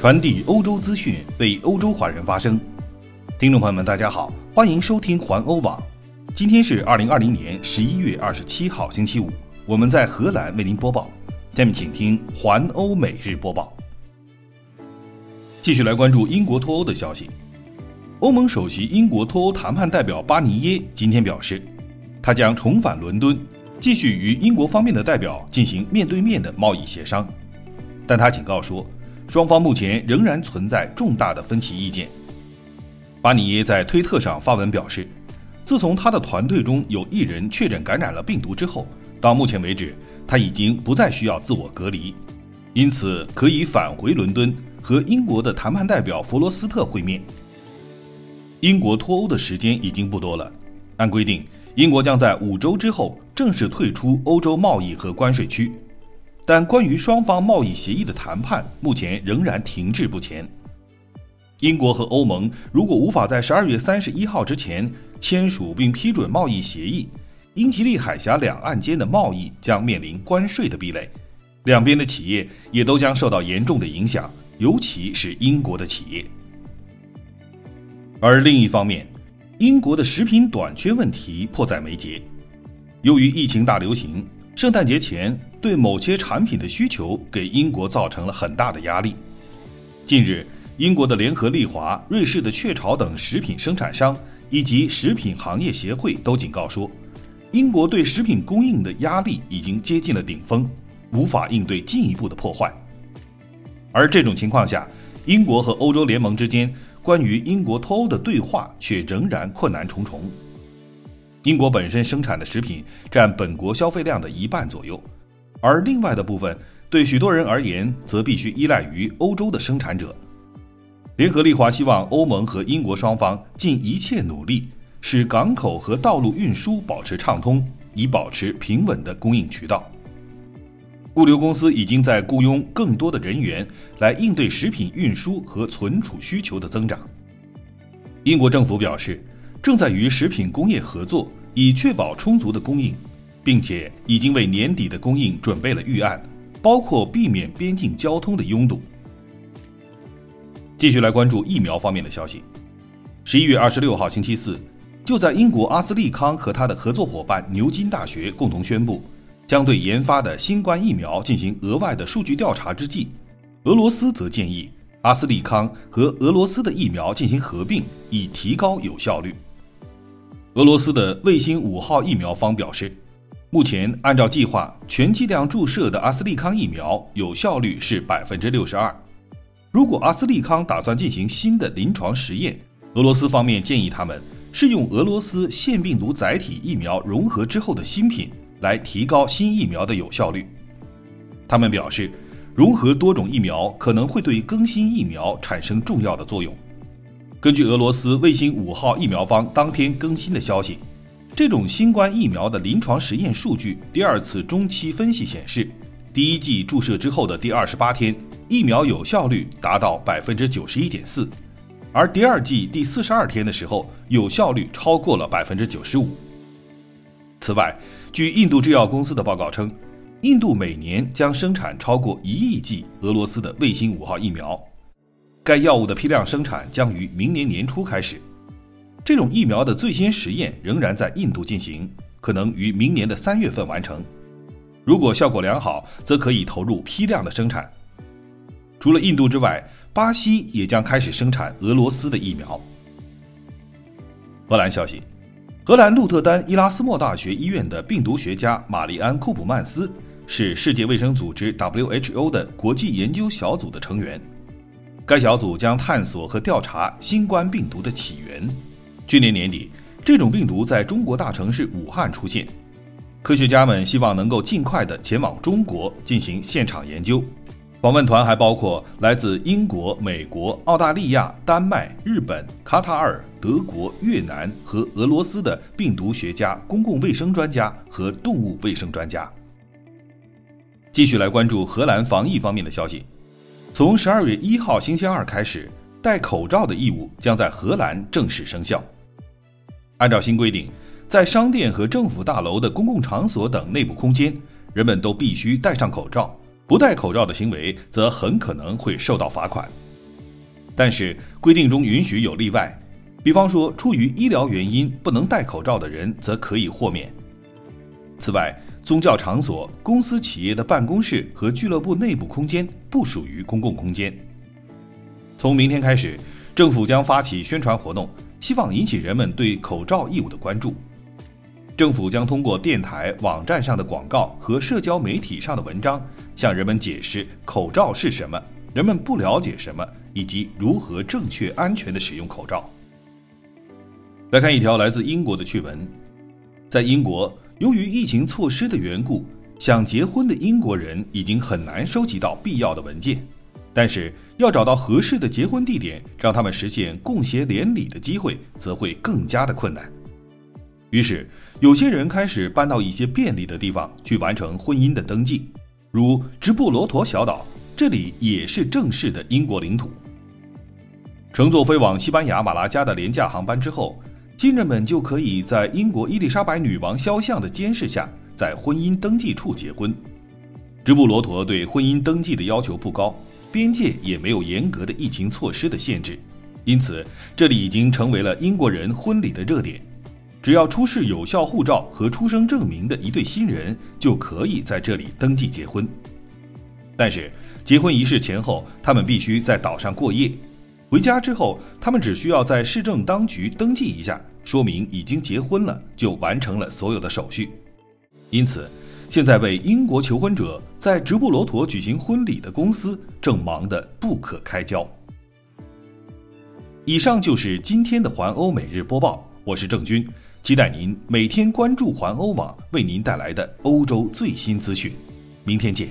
传递欧洲资讯，为欧洲华人发声。听众朋友们，大家好，欢迎收听环欧网。今天是二零二零年十一月二十七号，星期五。我们在荷兰为您播报。下面请听环欧每日播报。继续来关注英国脱欧的消息。欧盟首席英国脱欧谈判代表巴尼耶今天表示，他将重返伦敦，继续与英国方面的代表进行面对面的贸易协商。但他警告说。双方目前仍然存在重大的分歧意见。巴尼耶在推特上发文表示，自从他的团队中有一人确诊感染了病毒之后，到目前为止，他已经不再需要自我隔离，因此可以返回伦敦和英国的谈判代表弗罗斯特会面。英国脱欧的时间已经不多了，按规定，英国将在五周之后正式退出欧洲贸易和关税区。但关于双方贸易协议的谈判目前仍然停滞不前。英国和欧盟如果无法在十二月三十一号之前签署并批准贸易协议，英吉利海峡两岸间的贸易将面临关税的壁垒，两边的企业也都将受到严重的影响，尤其是英国的企业。而另一方面，英国的食品短缺问题迫在眉睫，由于疫情大流行。圣诞节前，对某些产品的需求给英国造成了很大的压力。近日，英国的联合利华、瑞士的雀巢等食品生产商以及食品行业协会都警告说，英国对食品供应的压力已经接近了顶峰，无法应对进一步的破坏。而这种情况下，英国和欧洲联盟之间关于英国脱欧的对话却仍然困难重重。英国本身生产的食品占本国消费量的一半左右，而另外的部分对许多人而言则必须依赖于欧洲的生产者。联合利华希望欧盟和英国双方尽一切努力，使港口和道路运输保持畅通，以保持平稳的供应渠道。物流公司已经在雇佣更多的人员来应对食品运输和存储需求的增长。英国政府表示。正在与食品工业合作，以确保充足的供应，并且已经为年底的供应准备了预案，包括避免边境交通的拥堵。继续来关注疫苗方面的消息。十一月二十六号星期四，就在英国阿斯利康和他的合作伙伴牛津大学共同宣布，将对研发的新冠疫苗进行额外的数据调查之际，俄罗斯则建议阿斯利康和俄罗斯的疫苗进行合并，以提高有效率。俄罗斯的卫星五号疫苗方表示，目前按照计划全剂量注射的阿斯利康疫苗有效率是百分之六十二。如果阿斯利康打算进行新的临床实验，俄罗斯方面建议他们是用俄罗斯腺病毒载体疫苗融合之后的新品来提高新疫苗的有效率。他们表示，融合多种疫苗可能会对更新疫苗产生重要的作用。根据俄罗斯卫星五号疫苗方当天更新的消息，这种新冠疫苗的临床实验数据第二次中期分析显示，第一剂注射之后的第二十八天，疫苗有效率达到百分之九十一点四，而第二剂第四十二天的时候，有效率超过了百分之九十五。此外，据印度制药公司的报告称，印度每年将生产超过一亿剂俄罗斯的卫星五号疫苗。该药物的批量生产将于明年年初开始。这种疫苗的最新实验仍然在印度进行，可能于明年的三月份完成。如果效果良好，则可以投入批量的生产。除了印度之外，巴西也将开始生产俄罗斯的疫苗。荷兰消息：荷兰鹿特丹伊拉斯莫大学医院的病毒学家玛丽安·库普曼斯是世界卫生组织 （WHO） 的国际研究小组的成员。该小组将探索和调查新冠病毒的起源。去年年底，这种病毒在中国大城市武汉出现。科学家们希望能够尽快的前往中国进行现场研究。访问团还包括来自英国、美国、澳大利亚、丹麦、日本、卡塔尔、德国、越南和俄罗斯的病毒学家、公共卫生专家和动物卫生专家。继续来关注荷兰防疫方面的消息。从十二月一号星期二开始，戴口罩的义务将在荷兰正式生效。按照新规定，在商店和政府大楼的公共场所等内部空间，人们都必须戴上口罩。不戴口罩的行为则很可能会受到罚款。但是规定中允许有例外，比方说出于医疗原因不能戴口罩的人则可以豁免。此外，宗教场所、公司企业的办公室和俱乐部内部空间不属于公共空间。从明天开始，政府将发起宣传活动，希望引起人们对口罩义务的关注。政府将通过电台、网站上的广告和社交媒体上的文章，向人们解释口罩是什么，人们不了解什么，以及如何正确、安全地使用口罩。来看一条来自英国的趣闻，在英国，由于疫情措施的缘故，想结婚的英国人已经很难收集到必要的文件，但是要找到合适的结婚地点，让他们实现共携连理的机会，则会更加的困难。于是，有些人开始搬到一些便利的地方去完成婚姻的登记，如直布罗陀小岛，这里也是正式的英国领土。乘坐飞往西班牙马拉加的廉价航班之后，新人们就可以在英国伊丽莎白女王肖像的监视下，在婚姻登记处结婚。直布罗陀对婚姻登记的要求不高，边界也没有严格的疫情措施的限制，因此这里已经成为了英国人婚礼的热点。只要出示有效护照和出生证明的一对新人，就可以在这里登记结婚。但是，结婚仪式前后，他们必须在岛上过夜。回家之后，他们只需要在市政当局登记一下，说明已经结婚了，就完成了所有的手续。因此，现在为英国求婚者在直布罗陀举行婚礼的公司正忙得不可开交。以上就是今天的环欧每日播报，我是郑军。期待您每天关注环欧网为您带来的欧洲最新资讯，明天见。